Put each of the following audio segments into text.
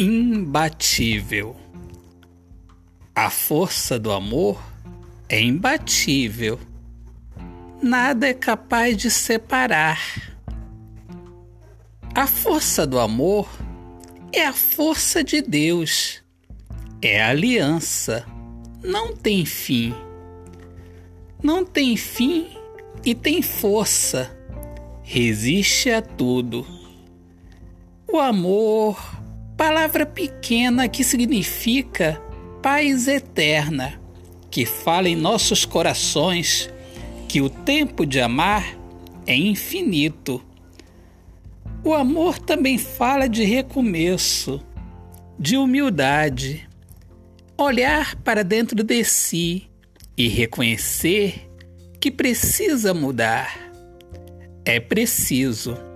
imbatível. A força do amor é imbatível. Nada é capaz de separar. A força do amor é a força de Deus. É aliança. Não tem fim. Não tem fim e tem força. Resiste a tudo. O amor palavra pequena que significa paz eterna, que fala em nossos corações que o tempo de amar é infinito. O amor também fala de recomeço, de humildade, olhar para dentro de si e reconhecer que precisa mudar. É preciso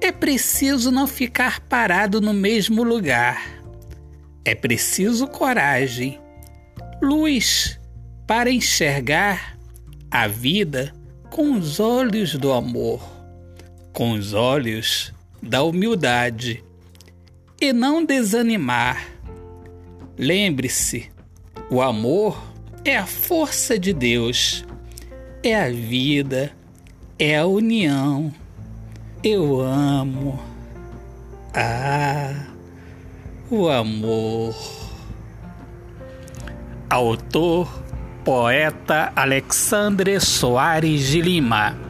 é preciso não ficar parado no mesmo lugar. É preciso coragem, luz para enxergar a vida com os olhos do amor, com os olhos da humildade e não desanimar. Lembre-se, o amor é a força de Deus, é a vida, é a união eu amo. Ah, o amor. Autor, poeta Alexandre Soares de Lima.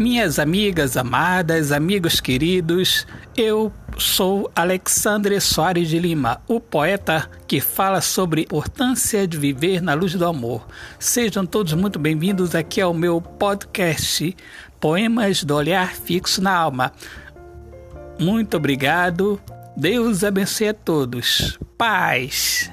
Minhas amigas amadas, amigos queridos, eu sou Alexandre Soares de Lima, o poeta que fala sobre a importância de viver na luz do amor. Sejam todos muito bem-vindos aqui ao meu podcast Poemas do Olhar Fixo na Alma. Muito obrigado. Deus abençoe a todos. Paz.